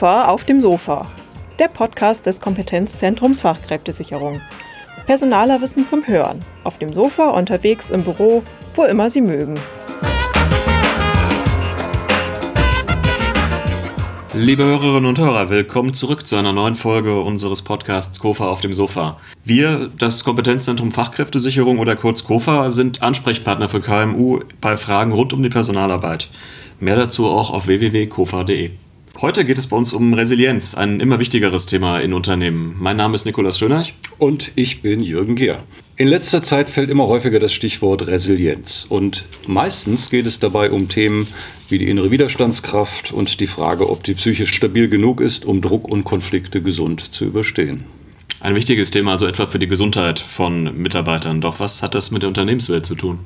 Skofa auf dem Sofa, der Podcast des Kompetenzzentrums Fachkräftesicherung. Personaler Wissen zum Hören, auf dem Sofa, unterwegs, im Büro, wo immer Sie mögen. Liebe Hörerinnen und Hörer, willkommen zurück zu einer neuen Folge unseres Podcasts Kofa auf dem Sofa. Wir, das Kompetenzzentrum Fachkräftesicherung oder kurz Kofa, sind Ansprechpartner für KMU bei Fragen rund um die Personalarbeit. Mehr dazu auch auf www.kofa.de. Heute geht es bei uns um Resilienz, ein immer wichtigeres Thema in Unternehmen. Mein Name ist Nikolaus Schöneich. Und ich bin Jürgen Gehr. In letzter Zeit fällt immer häufiger das Stichwort Resilienz. Und meistens geht es dabei um Themen wie die innere Widerstandskraft und die Frage, ob die Psyche stabil genug ist, um Druck und Konflikte gesund zu überstehen. Ein wichtiges Thema, also etwa für die Gesundheit von Mitarbeitern. Doch was hat das mit der Unternehmenswelt zu tun?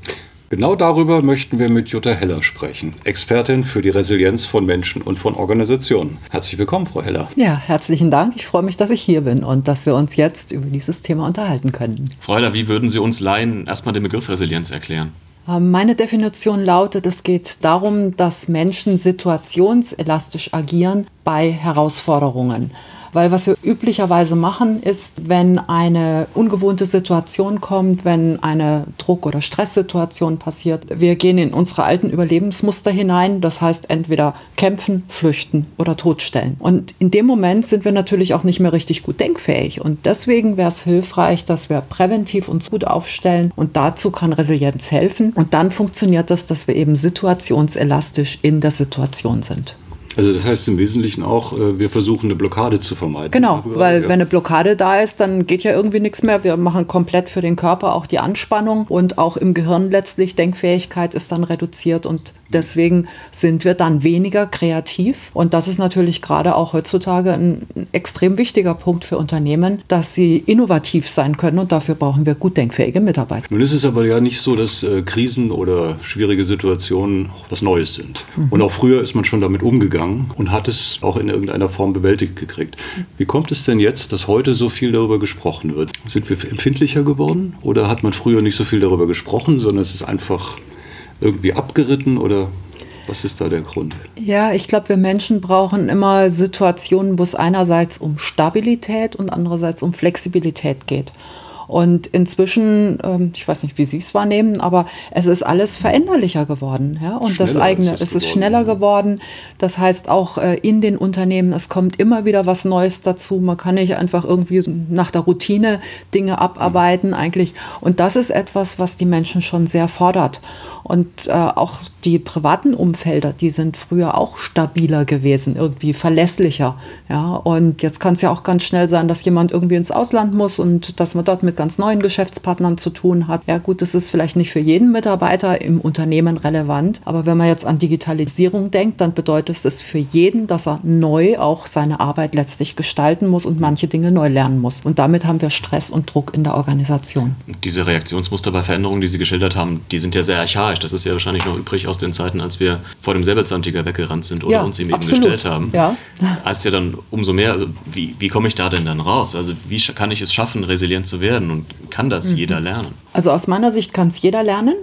Genau darüber möchten wir mit Jutta Heller sprechen, Expertin für die Resilienz von Menschen und von Organisationen. Herzlich willkommen, Frau Heller. Ja, herzlichen Dank. Ich freue mich, dass ich hier bin und dass wir uns jetzt über dieses Thema unterhalten können. Frau Heller, wie würden Sie uns Laien erstmal den Begriff Resilienz erklären? Ähm, meine Definition lautet, es geht darum, dass Menschen situationselastisch agieren bei Herausforderungen. Weil was wir üblicherweise machen, ist, wenn eine ungewohnte Situation kommt, wenn eine Druck- oder Stresssituation passiert, wir gehen in unsere alten Überlebensmuster hinein. Das heißt, entweder kämpfen, flüchten oder totstellen. Und in dem Moment sind wir natürlich auch nicht mehr richtig gut denkfähig. Und deswegen wäre es hilfreich, dass wir präventiv uns gut aufstellen. Und dazu kann Resilienz helfen. Und dann funktioniert das, dass wir eben situationselastisch in der Situation sind. Also das heißt im Wesentlichen auch, äh, wir versuchen eine Blockade zu vermeiden. Genau, weil ja. wenn eine Blockade da ist, dann geht ja irgendwie nichts mehr. Wir machen komplett für den Körper auch die Anspannung und auch im Gehirn letztlich Denkfähigkeit ist dann reduziert und deswegen sind wir dann weniger kreativ. Und das ist natürlich gerade auch heutzutage ein extrem wichtiger Punkt für Unternehmen, dass sie innovativ sein können und dafür brauchen wir gut denkfähige Mitarbeiter. Nun ist es aber ja nicht so, dass äh, Krisen oder schwierige Situationen was Neues sind. Mhm. Und auch früher ist man schon damit umgegangen und hat es auch in irgendeiner Form bewältigt gekriegt. Wie kommt es denn jetzt, dass heute so viel darüber gesprochen wird? Sind wir empfindlicher geworden oder hat man früher nicht so viel darüber gesprochen, sondern es ist einfach irgendwie abgeritten oder was ist da der Grund? Ja, ich glaube, wir Menschen brauchen immer Situationen, wo es einerseits um Stabilität und andererseits um Flexibilität geht. Und inzwischen, ähm, ich weiß nicht, wie Sie es wahrnehmen, aber es ist alles veränderlicher geworden. Ja? Und schneller das eigene, ist es, es ist schneller geworden. Das heißt auch äh, in den Unternehmen, es kommt immer wieder was Neues dazu. Man kann nicht einfach irgendwie nach der Routine Dinge abarbeiten mhm. eigentlich. Und das ist etwas, was die Menschen schon sehr fordert. Und äh, auch die privaten Umfelder, die sind früher auch stabiler gewesen, irgendwie verlässlicher. Ja? Und jetzt kann es ja auch ganz schnell sein, dass jemand irgendwie ins Ausland muss und dass man dort mit ganz neuen Geschäftspartnern zu tun hat. Ja gut, das ist vielleicht nicht für jeden Mitarbeiter im Unternehmen relevant, aber wenn man jetzt an Digitalisierung denkt, dann bedeutet es für jeden, dass er neu auch seine Arbeit letztlich gestalten muss und manche Dinge neu lernen muss. Und damit haben wir Stress und Druck in der Organisation. Diese Reaktionsmuster bei Veränderungen, die Sie geschildert haben, die sind ja sehr archaisch. Das ist ja wahrscheinlich noch übrig aus den Zeiten, als wir vor dem Säbelzahntiger weggerannt sind oder ja, uns ihm eben absolut. gestellt haben. Ja. Heißt ja dann umso mehr, also wie, wie komme ich da denn dann raus? Also wie kann ich es schaffen, resilient zu werden? Werden und kann das mhm. jeder lernen? Also aus meiner Sicht kann es jeder lernen.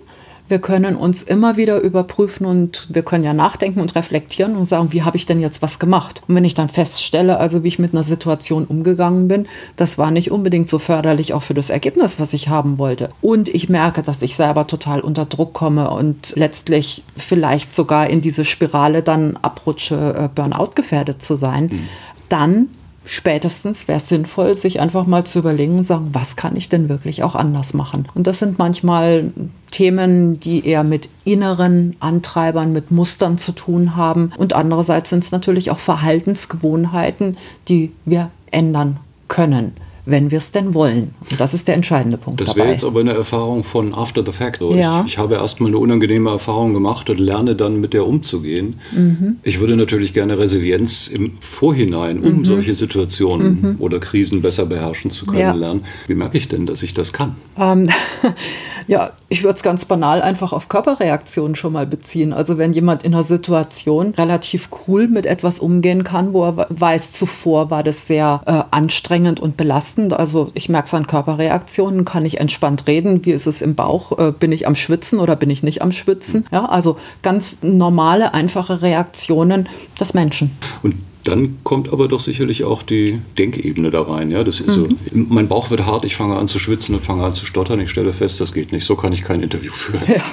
Wir können uns immer wieder überprüfen und wir können ja nachdenken und reflektieren und sagen, wie habe ich denn jetzt was gemacht? Und wenn ich dann feststelle, also wie ich mit einer Situation umgegangen bin, das war nicht unbedingt so förderlich auch für das Ergebnis, was ich haben wollte. Und ich merke, dass ich selber total unter Druck komme und letztlich vielleicht sogar in diese Spirale dann abrutsche, äh, Burnout gefährdet zu sein, mhm. dann spätestens wäre es sinnvoll, sich einfach mal zu überlegen und sagen, was kann ich denn wirklich auch anders machen? Und das sind manchmal Themen, die eher mit inneren Antreibern, mit Mustern zu tun haben. Und andererseits sind es natürlich auch Verhaltensgewohnheiten, die wir ändern können wenn wir es denn wollen. Und das ist der entscheidende Punkt. Das wäre jetzt aber eine Erfahrung von after the fact. Ja. Ich, ich, habe erstmal eine unangenehme Erfahrung gemacht und lerne dann mit der umzugehen. Mhm. Ich würde natürlich gerne Resilienz im Vorhinein, um mhm. solche Situationen mhm. oder Krisen besser beherrschen zu können, ja. lernen. Wie merke ich denn, dass ich das kann? Ähm, ja, ich würde es ganz banal einfach auf Körperreaktionen schon mal beziehen. Also wenn jemand in einer Situation relativ cool mit etwas umgehen kann, wo er weiß, zuvor war das sehr äh, anstrengend und belastend. Also ich merke es an Körperreaktionen, kann ich entspannt reden, wie ist es im Bauch, äh, bin ich am Schwitzen oder bin ich nicht am Schwitzen. Ja, also ganz normale, einfache Reaktionen des Menschen. Und Dann kommt aber doch sicherlich auch die Denkebene da rein. Ja? Das ist mhm. so, mein Bauch wird hart, ich fange an zu schwitzen und fange an zu stottern. Ich stelle fest, das geht nicht. So kann ich kein Interview führen. Ja,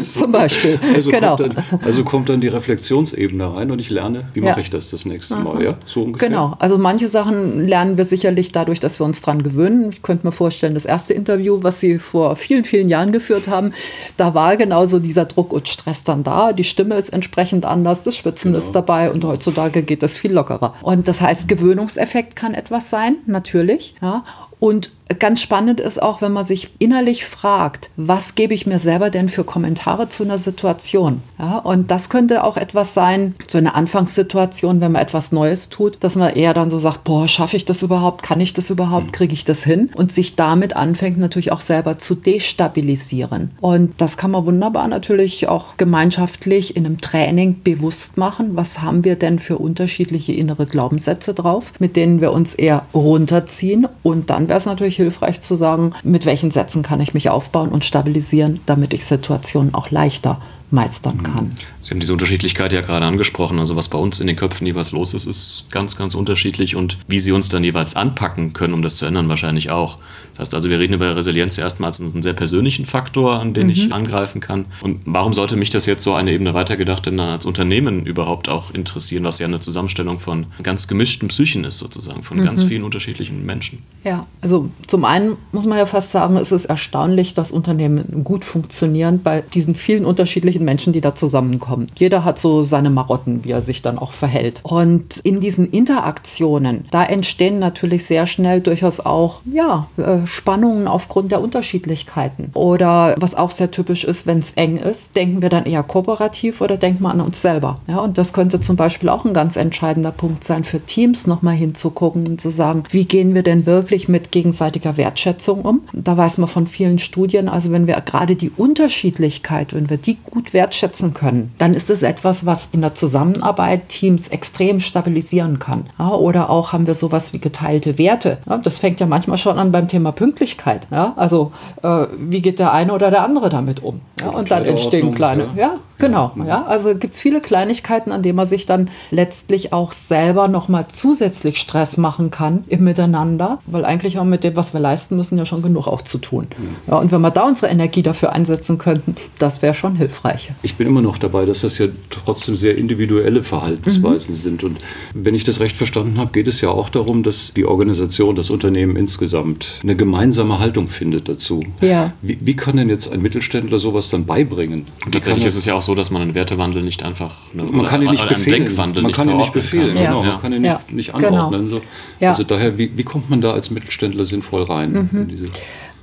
so. Zum Beispiel. Also, genau. kommt dann, also kommt dann die Reflexionsebene rein und ich lerne, wie ja. mache ich das das nächste mhm. Mal. Ja? So ungefähr. Genau. Also manche Sachen lernen wir sicherlich dadurch, dass wir uns dran gewöhnen. Ich könnte mir vorstellen, das erste Interview, was Sie vor vielen, vielen Jahren geführt haben, da war genauso dieser Druck und Stress dann da. Die Stimme ist entsprechend anders, das Schwitzen genau. ist dabei und heutzutage geht das viel lockerer. Und das heißt, Gewöhnungseffekt kann etwas sein, natürlich. Ja. Und ganz spannend ist auch, wenn man sich innerlich fragt, was gebe ich mir selber denn für Kommentare zu einer Situation? Ja, und das könnte auch etwas sein, so eine Anfangssituation, wenn man etwas Neues tut, dass man eher dann so sagt, boah, schaffe ich das überhaupt? Kann ich das überhaupt? Mhm. Kriege ich das hin? Und sich damit anfängt natürlich auch selber zu destabilisieren. Und das kann man wunderbar natürlich auch gemeinschaftlich in einem Training bewusst machen. Was haben wir denn für unterschiedliche innere Glaubenssätze drauf, mit denen wir uns eher runterziehen und dann wäre es natürlich hilfreich zu sagen, mit welchen Sätzen kann ich mich aufbauen und stabilisieren, damit ich Situationen auch leichter meistern mhm. kann. Sie haben diese Unterschiedlichkeit ja gerade angesprochen. Also was bei uns in den Köpfen jeweils los ist, ist ganz, ganz unterschiedlich und wie Sie uns dann jeweils anpacken können, um das zu ändern, wahrscheinlich auch. Das heißt also, wir reden über Resilienz erstmal als einen sehr persönlichen Faktor, an den mhm. ich angreifen kann. Und warum sollte mich das jetzt so eine Ebene weitergedacht denn als Unternehmen überhaupt auch interessieren, was ja eine Zusammenstellung von ganz gemischten Psychen ist sozusagen, von mhm. ganz vielen unterschiedlichen Menschen? Ja, also zum einen muss man ja fast sagen, es ist erstaunlich, dass Unternehmen gut funktionieren bei diesen vielen unterschiedlichen den Menschen, die da zusammenkommen. Jeder hat so seine Marotten, wie er sich dann auch verhält. Und in diesen Interaktionen, da entstehen natürlich sehr schnell durchaus auch ja, äh, Spannungen aufgrund der Unterschiedlichkeiten. Oder was auch sehr typisch ist, wenn es eng ist, denken wir dann eher kooperativ oder denken wir an uns selber. Ja, und das könnte zum Beispiel auch ein ganz entscheidender Punkt sein für Teams, nochmal hinzugucken und zu sagen, wie gehen wir denn wirklich mit gegenseitiger Wertschätzung um? Da weiß man von vielen Studien, also wenn wir gerade die Unterschiedlichkeit, wenn wir die gut wertschätzen können, dann ist es etwas, was in der Zusammenarbeit Teams extrem stabilisieren kann. Ja, oder auch haben wir sowas wie geteilte Werte. Ja, das fängt ja manchmal schon an beim Thema Pünktlichkeit. Ja, also äh, wie geht der eine oder der andere damit um? und dann entstehen kleine. Ja, genau. Ja, also gibt es viele Kleinigkeiten, an denen man sich dann letztlich auch selber nochmal zusätzlich Stress machen kann im Miteinander, weil eigentlich haben wir mit dem, was wir leisten müssen, ja schon genug auch zu tun. Mhm. Ja, und wenn wir da unsere Energie dafür einsetzen könnten, das wäre schon hilfreich. Ich bin immer noch dabei, dass das ja trotzdem sehr individuelle Verhaltensweisen mhm. sind. Und wenn ich das recht verstanden habe, geht es ja auch darum, dass die Organisation, das Unternehmen insgesamt eine gemeinsame Haltung findet dazu. Ja. Wie, wie kann denn jetzt ein Mittelständler sowas dann beibringen? Und tatsächlich ist es ja auch so, dass man einen Wertewandel nicht einfach eine, man kann ihn nicht befehlen. Denkwandel man nicht kann ihn nicht befehlen, kann. genau. Ja. Man kann ihn nicht, nicht genau. anordnen. Genau. So. Also daher, wie, wie kommt man da als Mittelständler sinnvoll rein? Mhm.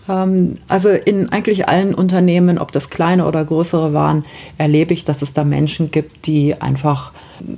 Ähm, also in eigentlich allen Unternehmen, ob das kleine oder größere waren, erlebe ich, dass es da Menschen gibt, die einfach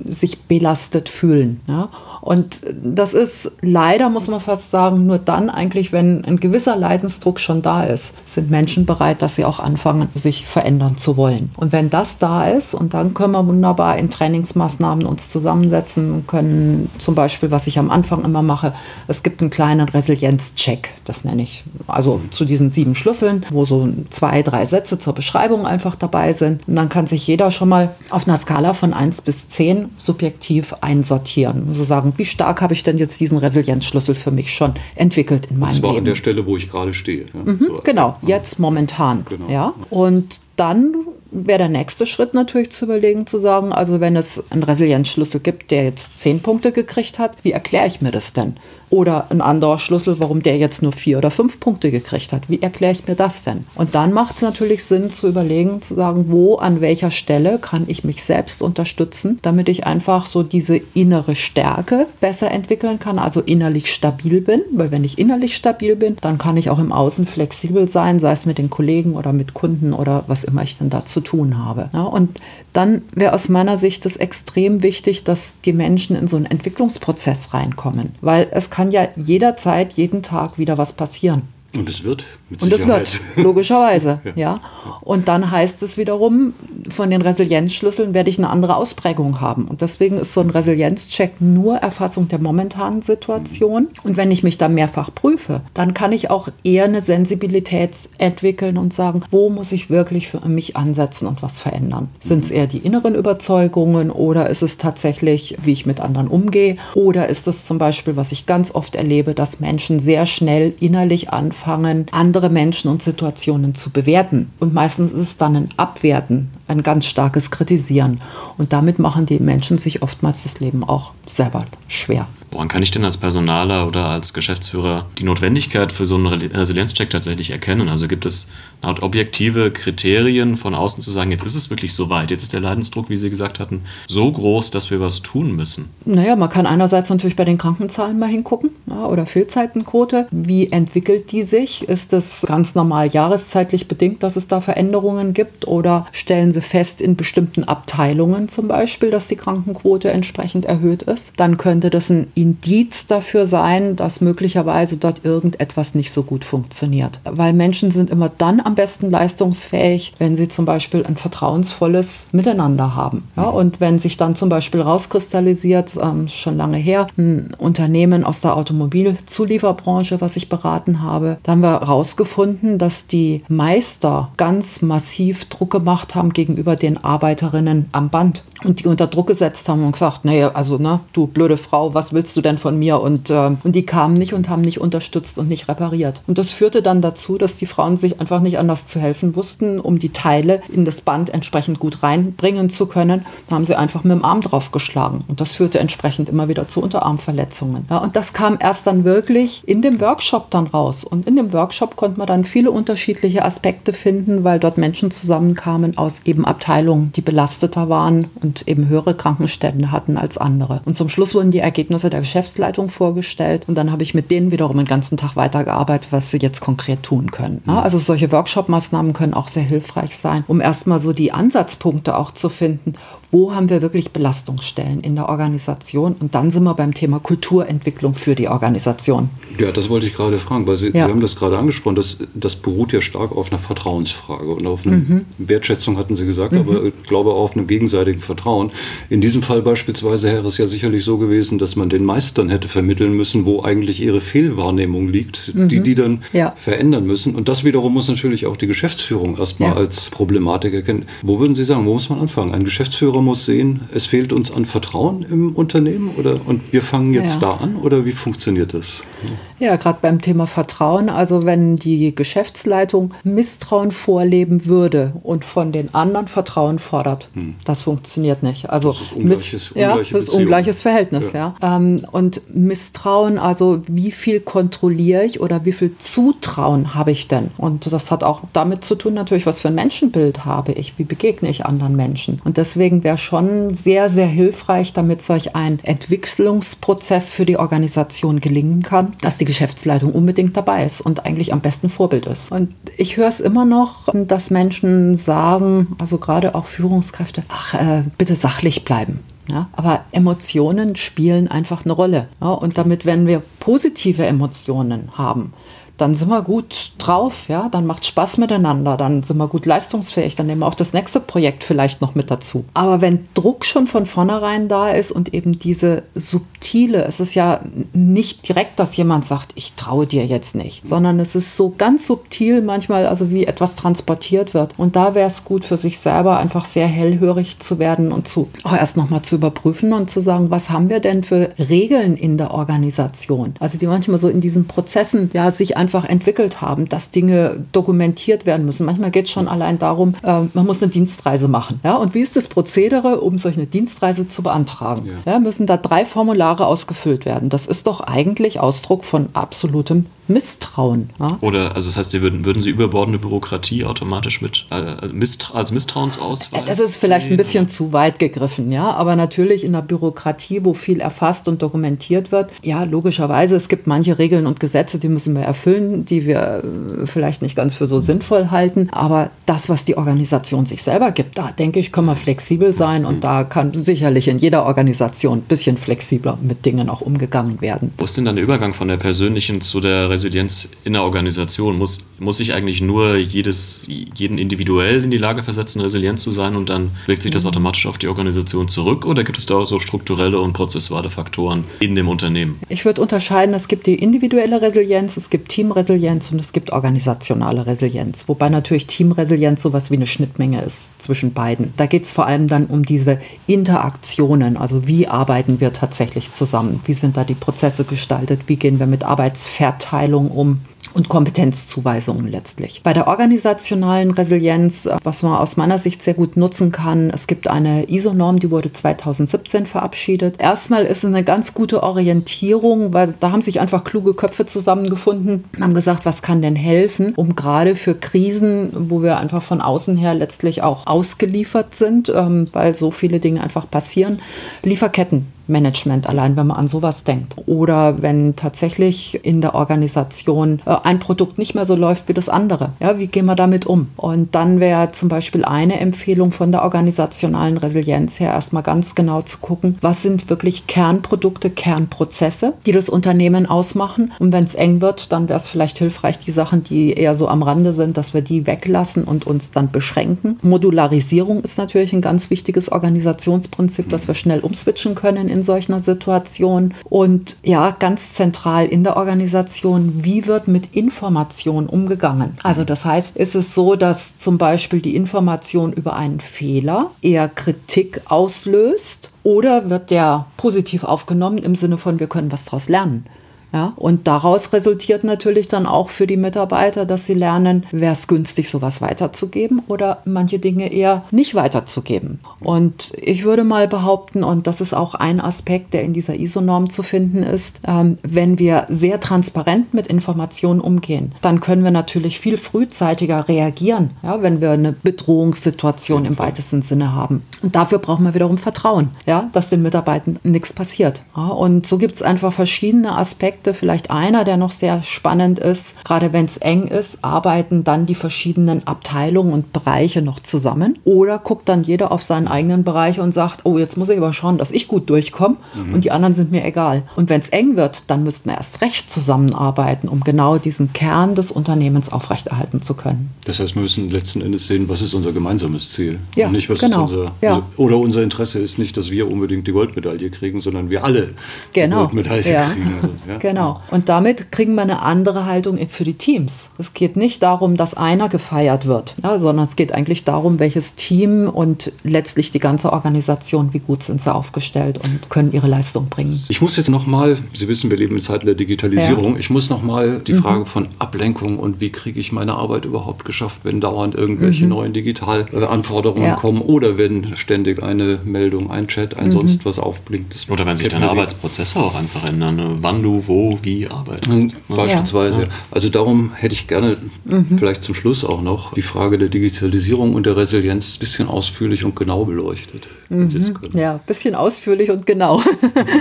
sich belastet fühlen. Ja? Und das ist leider, muss man fast sagen, nur dann eigentlich, wenn ein gewisser Leidensdruck schon da ist, sind Menschen bereit, dass sie auch anfangen, sich verändern zu wollen. Und wenn das da ist, und dann können wir wunderbar in Trainingsmaßnahmen uns zusammensetzen, können zum Beispiel, was ich am Anfang immer mache, es gibt einen kleinen Resilienzcheck, das nenne ich, also zu diesen sieben Schlüsseln, wo so zwei, drei Sätze zur Beschreibung einfach dabei sind. Und dann kann sich jeder schon mal auf einer Skala von 1 bis 10 subjektiv einsortieren. Also sagen, wie stark habe ich denn jetzt diesen Resilienzschlüssel für mich schon entwickelt in meinem Leben? Und zwar an der Stelle, wo ich gerade stehe. Ja. Mhm, genau, jetzt momentan. Genau. Ja. Und dann wäre der nächste Schritt natürlich zu überlegen, zu sagen, also wenn es einen Resilienzschlüssel gibt, der jetzt zehn Punkte gekriegt hat, wie erkläre ich mir das denn? Oder ein anderer Schlüssel, warum der jetzt nur vier oder fünf Punkte gekriegt hat. Wie erkläre ich mir das denn? Und dann macht es natürlich Sinn zu überlegen, zu sagen, wo, an welcher Stelle kann ich mich selbst unterstützen, damit ich einfach so diese innere Stärke besser entwickeln kann, also innerlich stabil bin. Weil wenn ich innerlich stabil bin, dann kann ich auch im Außen flexibel sein, sei es mit den Kollegen oder mit Kunden oder was immer ich dann da zu tun habe. Ja, und dann wäre aus meiner Sicht es extrem wichtig, dass die Menschen in so einen Entwicklungsprozess reinkommen, weil es kann ja jederzeit, jeden Tag wieder was passieren. Und es wird mit Und es wird, logischerweise, ja. Und dann heißt es wiederum, von den Resilienzschlüsseln werde ich eine andere Ausprägung haben. Und deswegen ist so ein Resilienzcheck nur Erfassung der momentanen Situation. Und wenn ich mich da mehrfach prüfe, dann kann ich auch eher eine Sensibilität entwickeln und sagen, wo muss ich wirklich für mich ansetzen und was verändern? Sind es eher die inneren Überzeugungen oder ist es tatsächlich, wie ich mit anderen umgehe? Oder ist es zum Beispiel, was ich ganz oft erlebe, dass Menschen sehr schnell innerlich anfangen, andere Menschen und Situationen zu bewerten. Und meistens ist es dann ein Abwerten, ein ganz starkes Kritisieren. Und damit machen die Menschen sich oftmals das Leben auch selber schwer. Woran kann ich denn als Personaler oder als Geschäftsführer die Notwendigkeit für so einen Re- Resilienzcheck tatsächlich erkennen? Also gibt es Art objektive Kriterien von außen zu sagen, jetzt ist es wirklich so weit, jetzt ist der Leidensdruck, wie Sie gesagt hatten, so groß, dass wir was tun müssen? Naja, man kann einerseits natürlich bei den Krankenzahlen mal hingucken ja, oder Fehlzeitenquote. Wie entwickelt die sich? Ist es ganz normal jahreszeitlich bedingt, dass es da Veränderungen gibt? Oder stellen Sie fest in bestimmten Abteilungen zum Beispiel, dass die Krankenquote entsprechend erhöht ist? Dann könnte das ein Indiz dafür sein, dass möglicherweise dort irgendetwas nicht so gut funktioniert. Weil Menschen sind immer dann am besten leistungsfähig, wenn sie zum Beispiel ein vertrauensvolles Miteinander haben. Ja, und wenn sich dann zum Beispiel rauskristallisiert, ähm, schon lange her, ein Unternehmen aus der Automobilzulieferbranche, was ich beraten habe, da haben wir herausgefunden, dass die Meister ganz massiv Druck gemacht haben gegenüber den Arbeiterinnen am Band und die unter Druck gesetzt haben und gesagt, nee, also ne, du blöde Frau, was willst du denn von mir? Und, äh, und die kamen nicht und haben nicht unterstützt und nicht repariert. Und das führte dann dazu, dass die Frauen sich einfach nicht anders zu helfen wussten, um die Teile in das Band entsprechend gut reinbringen zu können. Da haben sie einfach mit dem Arm draufgeschlagen. Und das führte entsprechend immer wieder zu Unterarmverletzungen. Ja, und das kam erst dann wirklich in dem Workshop dann raus. Und in dem Workshop konnte man dann viele unterschiedliche Aspekte finden, weil dort Menschen zusammenkamen aus eben Abteilungen, die belasteter waren und eben höhere Krankenstände hatten als andere. Und zum Schluss wurden die Ergebnisse der Geschäftsleitung vorgestellt und dann habe ich mit denen wiederum den ganzen Tag weitergearbeitet, was sie jetzt konkret tun können. Ja, also solche Workshop-Maßnahmen können auch sehr hilfreich sein, um erstmal so die Ansatzpunkte auch zu finden, wo haben wir wirklich Belastungsstellen in der Organisation und dann sind wir beim Thema Kulturentwicklung für die Organisation. Ja, das wollte ich gerade fragen, weil Sie, Ja. Sie haben das gerade angesprochen. Das, das beruht ja stark auf einer Vertrauensfrage und auf einer Mhm. Wertschätzung, hatten Sie gesagt, aber ich glaube auch auf einem gegenseitigen Vertrauen. In diesem Fall beispielsweise wäre es ja sicherlich so gewesen, dass man den Meistern hätte vermitteln müssen, wo eigentlich ihre Fehlwahrnehmung liegt, die die dann Mhm. Ja. verändern müssen. Und das wiederum muss natürlich auch die Geschäftsführung erstmal Ja. als Problematik erkennen. Wo würden Sie sagen, wo muss man anfangen? Ein Geschäftsführer muss sehen, es fehlt uns an Vertrauen im Unternehmen oder und wir fangen jetzt Ja. da an oder wie funktioniert das? Ja, gerade beim Thema Vertrauen, also wenn die Geschäftsleitung Misstrauen vorleben würde und von den anderen Vertrauen fordert, das funktioniert nicht. Also Hm. Das ist ungleiches- Miss- ja, das ungleiches Verhältnis, ja. Ähm, und Misstrauen, also wie viel kontrolliere ich oder wie viel Zutrauen habe ich denn? Und das hat auch damit zu tun natürlich, was für ein Menschenbild habe ich, wie begegne ich anderen Menschen. Und deswegen wäre schon sehr, sehr hilfreich, damit solch ein Entwicklungsprozess für die Organisation gelingen kann, dass die Geschäftsleitung unbedingt dabei ist und eigentlich am besten Vorbild ist. Und ich höre es immer noch, dass Menschen sagen, also gerade auch Führungskräfte, ach, äh, bitte sachlich bleiben. Ja, aber Emotionen spielen einfach eine Rolle. Ja, und damit, wenn wir positive Emotionen haben, dann sind wir gut drauf, ja, dann macht Spaß miteinander, dann sind wir gut leistungsfähig, dann nehmen wir auch das nächste Projekt vielleicht noch mit dazu. Aber wenn Druck schon von vornherein da ist und eben diese subtile, es ist ja nicht direkt, dass jemand sagt, ich traue dir jetzt nicht, sondern es ist so ganz subtil manchmal, also wie etwas transportiert wird. Und da wäre es gut für sich selber einfach sehr hellhörig zu werden und zu auch erst nochmal zu überprüfen und zu sagen, was haben wir denn für Regeln in der Organisation? Also die manchmal so in diesen Prozessen ja sich einfach entwickelt haben, dass Dinge dokumentiert werden müssen. Manchmal geht es schon allein darum, äh, man muss eine Dienstreise machen. Ja? Und wie ist das Prozedere, um solch eine Dienstreise zu beantragen? Ja. müssen da drei Formulare ausgefüllt werden. Das ist doch eigentlich Ausdruck von absolutem Misstrauen. Ja? Oder, also das heißt, Sie würden, würden Sie überbordende Bürokratie automatisch mit äh, Mistra als Misstrauensausweis? Das ist vielleicht ein sehen? bisschen zu weit gegriffen, ja. Aber natürlich in der Bürokratie, wo viel erfasst und dokumentiert wird, ja, logischerweise, es gibt manche Regeln und Gesetze, die müssen wir erfüllen. erfüllen, die wir äh, vielleicht nicht ganz für so sinnvoll halten. Aber das, was die Organisation sich selber gibt, da denke ich, können wir flexibel sein und da kann sicherlich in jeder Organisation ein bisschen flexibler mit Dingen auch umgegangen werden. Wo ist denn dann der Übergang von der persönlichen zu der Resilienz in der Organisation? Muss, muss ich eigentlich nur jedes, jeden individuell in die Lage versetzen, resilient zu sein und dann wirkt sich das automatisch auf die Organisation zurück? Oder gibt es da auch so strukturelle und prozessuale Faktoren in dem Unternehmen? Ich würde unterscheiden, es gibt die individuelle Resilienz, es gibt Teamresilienz und es gibt organisationale Resilienz. Wobei natürlich Teamresilienz sowas wie eine Schnittmenge ist zwischen beiden. Da geht es vor allem dann um diese Interaktionen, also wie arbeiten wir tatsächlich zusammen, wie sind da die Prozesse gestaltet, wie gehen wir mit Arbeitsverteilung um und Kompetenzzuweisungen letztlich. Bei der organisationalen Resilienz, was man aus meiner Sicht sehr gut nutzen kann, es gibt eine ISO-Norm, die wurde 2017 verabschiedet. Erstmal ist es eine ganz gute Orientierung, weil da haben sich einfach kluge Köpfe zusammengefunden und haben gesagt, was kann denn helfen, um gerade für Krisen, wo wir einfach von außen her letztlich auch ausgeliefert sind, ähm, weil so viele Dinge einfach passieren, Lieferketten Management allein, wenn man an sowas denkt. Oder wenn tatsächlich in der Organisation äh, ein Produkt nicht mehr so läuft wie das andere. Ja, wie gehen wir damit um? Und dann wäre zum Beispiel eine Empfehlung von der organisationalen Resilienz her erstmal ganz genau zu gucken, was sind wirklich Kernprodukte, Kernprozesse, die das Unternehmen ausmachen. Und wenn es eng wird, dann wäre es vielleicht hilfreich, die Sachen, die eher so am Rande sind, dass wir die weglassen und uns dann beschränken. Modularisierung ist natürlich ein ganz wichtiges Organisationsprinzip, dass wir schnell umswitchen können in solcher Situation. Und ja, ganz zentral in der Organisation, wie wird mit Information umgegangen? Also das heißt, ist es so, dass zum Beispiel die Information über einen Fehler eher Kritik auslöst oder wird der positiv aufgenommen im Sinne von, wir können was daraus lernen? Ja, und daraus resultiert natürlich dann auch für die Mitarbeiter, dass sie lernen, wäre es günstig, sowas weiterzugeben oder manche Dinge eher nicht weiterzugeben. Und ich würde mal behaupten, und das ist auch ein Aspekt, der in dieser ISO-Norm zu finden ist, ähm, wenn wir sehr transparent mit Informationen umgehen, dann können wir natürlich viel frühzeitiger reagieren, ja, wenn wir eine Bedrohungssituation im weitesten Sinne haben. Und dafür brauchen wir wiederum Vertrauen, ja, dass den Mitarbeitern nichts passiert. Ja, und so gibt es einfach verschiedene Aspekte, Aspekte. Vielleicht einer, der noch sehr spannend ist, gerade wenn es eng ist, arbeiten dann die verschiedenen Abteilungen und Bereiche noch zusammen oder guckt dann jeder auf seinen eigenen Bereich und sagt, oh, jetzt muss ich aber schauen, dass ich gut durchkomme mhm. und die anderen sind mir egal. Und wenn es eng wird, dann müssten wir erst recht zusammenarbeiten, um genau diesen Kern des Unternehmens aufrechterhalten zu können. Das heißt, wir müssen letzten Endes sehen, was ist unser gemeinsames Ziel. Ja, und nicht, was genau. ist unser, ja. also, oder unser Interesse ist nicht, dass wir unbedingt die Goldmedaille kriegen, sondern wir alle genau. die Goldmedaille ja. kriegen. Ja? Genau. Und damit kriegen wir eine andere Haltung für die Teams. Es geht nicht darum, dass einer gefeiert wird, ja, sondern es geht eigentlich darum, welches Team und letztlich die ganze Organisation, wie gut sind sie aufgestellt und können ihre Leistung bringen. Ich muss jetzt nochmal, Sie wissen, wir leben in Zeiten der Digitalisierung, ja. ich muss nochmal die mhm. Frage von Ablenkung und wie kriege ich meine Arbeit überhaupt geschafft, wenn dauernd irgendwelche mhm. neuen Digitalanforderungen ja. kommen oder wenn ständig eine Meldung, ein Chat, ein mhm. sonst was aufblinkt. Oder wenn sich deine Arbeitsprozesse auch einfach ändern. Ne? Wann du wo, wie arbeitest. Mhm, beispielsweise. Ja. Also darum hätte ich gerne mhm. vielleicht zum Schluss auch noch die Frage der Digitalisierung und der Resilienz ein bisschen ausführlich und genau beleuchtet. Mhm. Ja, ein bisschen ausführlich und genau.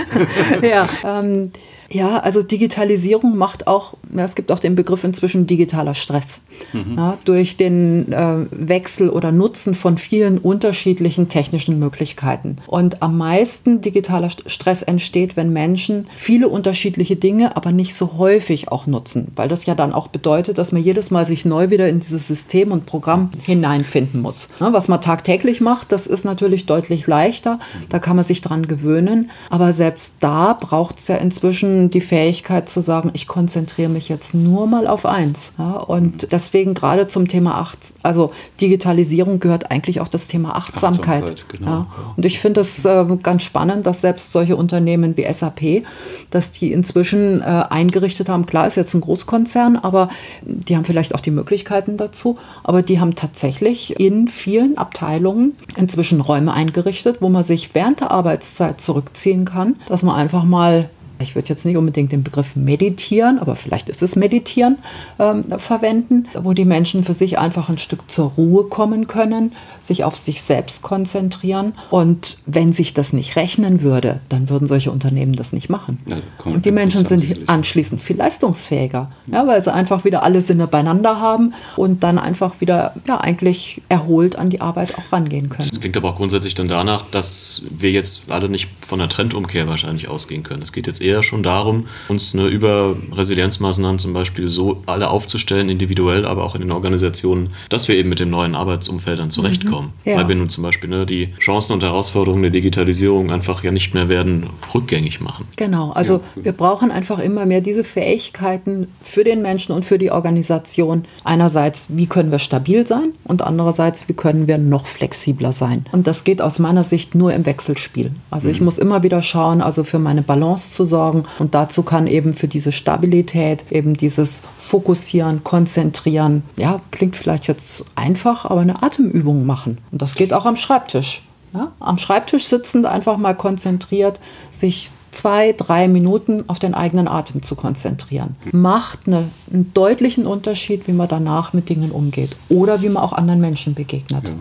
ja, ähm, ja, also Digitalisierung macht auch, ja, es gibt auch den Begriff inzwischen digitaler Stress. Mhm. Ja, durch den äh, Wechsel oder Nutzen von vielen unterschiedlichen technischen Möglichkeiten. Und am meisten digitaler Stress entsteht, wenn Menschen viele unterschiedliche Dinge, aber nicht so häufig auch nutzen. Weil das ja dann auch bedeutet, dass man jedes Mal sich neu wieder in dieses System und Programm hineinfinden muss. Ja, was man tagtäglich macht, das ist natürlich deutlich leichter. Da kann man sich dran gewöhnen. Aber selbst da braucht es ja inzwischen die Fähigkeit zu sagen, ich konzentriere mich jetzt nur mal auf eins. Ja, und deswegen gerade zum Thema Acht, also Digitalisierung gehört eigentlich auch das Thema Achtsamkeit. Achtsamkeit genau. ja. Und ich finde es äh, ganz spannend, dass selbst solche Unternehmen wie SAP, dass die inzwischen äh, eingerichtet haben. Klar, ist jetzt ein Großkonzern, aber die haben vielleicht auch die Möglichkeiten dazu. Aber die haben tatsächlich in vielen Abteilungen inzwischen Räume eingerichtet, wo man sich während der Arbeitszeit zurückziehen kann, dass man einfach mal ich würde jetzt nicht unbedingt den Begriff meditieren, aber vielleicht ist es meditieren, ähm, verwenden, wo die Menschen für sich einfach ein Stück zur Ruhe kommen können, sich auf sich selbst konzentrieren. Und wenn sich das nicht rechnen würde, dann würden solche Unternehmen das nicht machen. Ja, und die Menschen sind anschließend viel leistungsfähiger, ja, weil sie einfach wieder alle Sinne beieinander haben und dann einfach wieder ja, eigentlich erholt an die Arbeit auch rangehen können. Das klingt aber auch grundsätzlich dann danach, dass wir jetzt alle nicht von einer Trendumkehr wahrscheinlich ausgehen können. Es geht jetzt eher schon darum, uns eine über Resilienzmaßnahmen zum Beispiel so alle aufzustellen, individuell, aber auch in den Organisationen, dass wir eben mit dem neuen Arbeitsumfeld dann zurechtkommen. Mhm. Ja. Weil wir nun zum Beispiel ne, die Chancen und Herausforderungen der Digitalisierung einfach ja nicht mehr werden rückgängig machen. Genau, also ja. wir brauchen einfach immer mehr diese Fähigkeiten für den Menschen und für die Organisation. Einerseits, wie können wir stabil sein und andererseits, wie können wir noch flexibler sein. Und das geht aus meiner Sicht nur im Wechselspiel. Also mhm. ich muss immer wieder schauen, also für meine Balance zu sorgen und dazu kann eben für diese Stabilität eben dieses Fokussieren, Konzentrieren, ja, klingt vielleicht jetzt einfach, aber eine Atemübung machen. Und das geht auch am Schreibtisch. Ja? Am Schreibtisch sitzend einfach mal konzentriert sich zwei, drei Minuten auf den eigenen Atem zu konzentrieren. Macht eine, einen deutlichen Unterschied, wie man danach mit Dingen umgeht oder wie man auch anderen Menschen begegnet. Ja.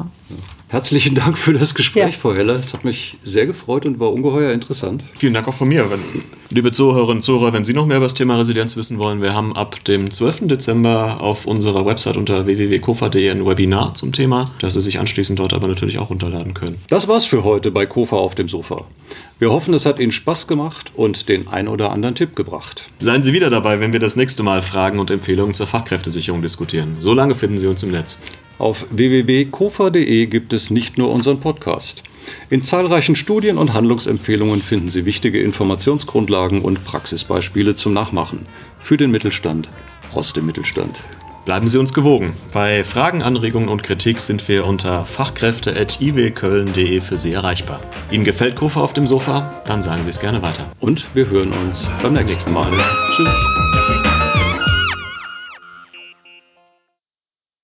Ja. Herzlichen Dank für das Gespräch, ja. Frau Heller. Es hat mich sehr gefreut und war ungeheuer interessant. Vielen Dank auch von mir. Wenn, liebe Zuhörerinnen und Zuhörer, wenn Sie noch mehr über das Thema Resilienz wissen wollen, wir haben ab dem 12. Dezember auf unserer Website unter www.kofa.de ein Webinar zum Thema, das Sie sich anschließend dort aber natürlich auch runterladen können. Das war's für heute bei Kofa auf dem Sofa. Wir hoffen, es hat Ihnen Spaß gemacht und den ein oder anderen Tipp gebracht. Seien Sie wieder dabei, wenn wir das nächste Mal Fragen und Empfehlungen zur Fachkräftesicherung diskutieren. So lange finden Sie uns im Netz. Auf www.kofa.de gibt es nicht nur unseren Podcast. In zahlreichen Studien und Handlungsempfehlungen finden Sie wichtige Informationsgrundlagen und Praxisbeispiele zum Nachmachen. Für den Mittelstand, aus dem Mittelstand. Bleiben Sie uns gewogen. Bei Fragen, Anregungen und Kritik sind wir unter fachkräfte.iwköln.de für Sie erreichbar. Ihnen gefällt Kofa auf dem Sofa? Dann sagen Sie es gerne weiter. Und wir hören uns beim nächsten Mal. Tschüss.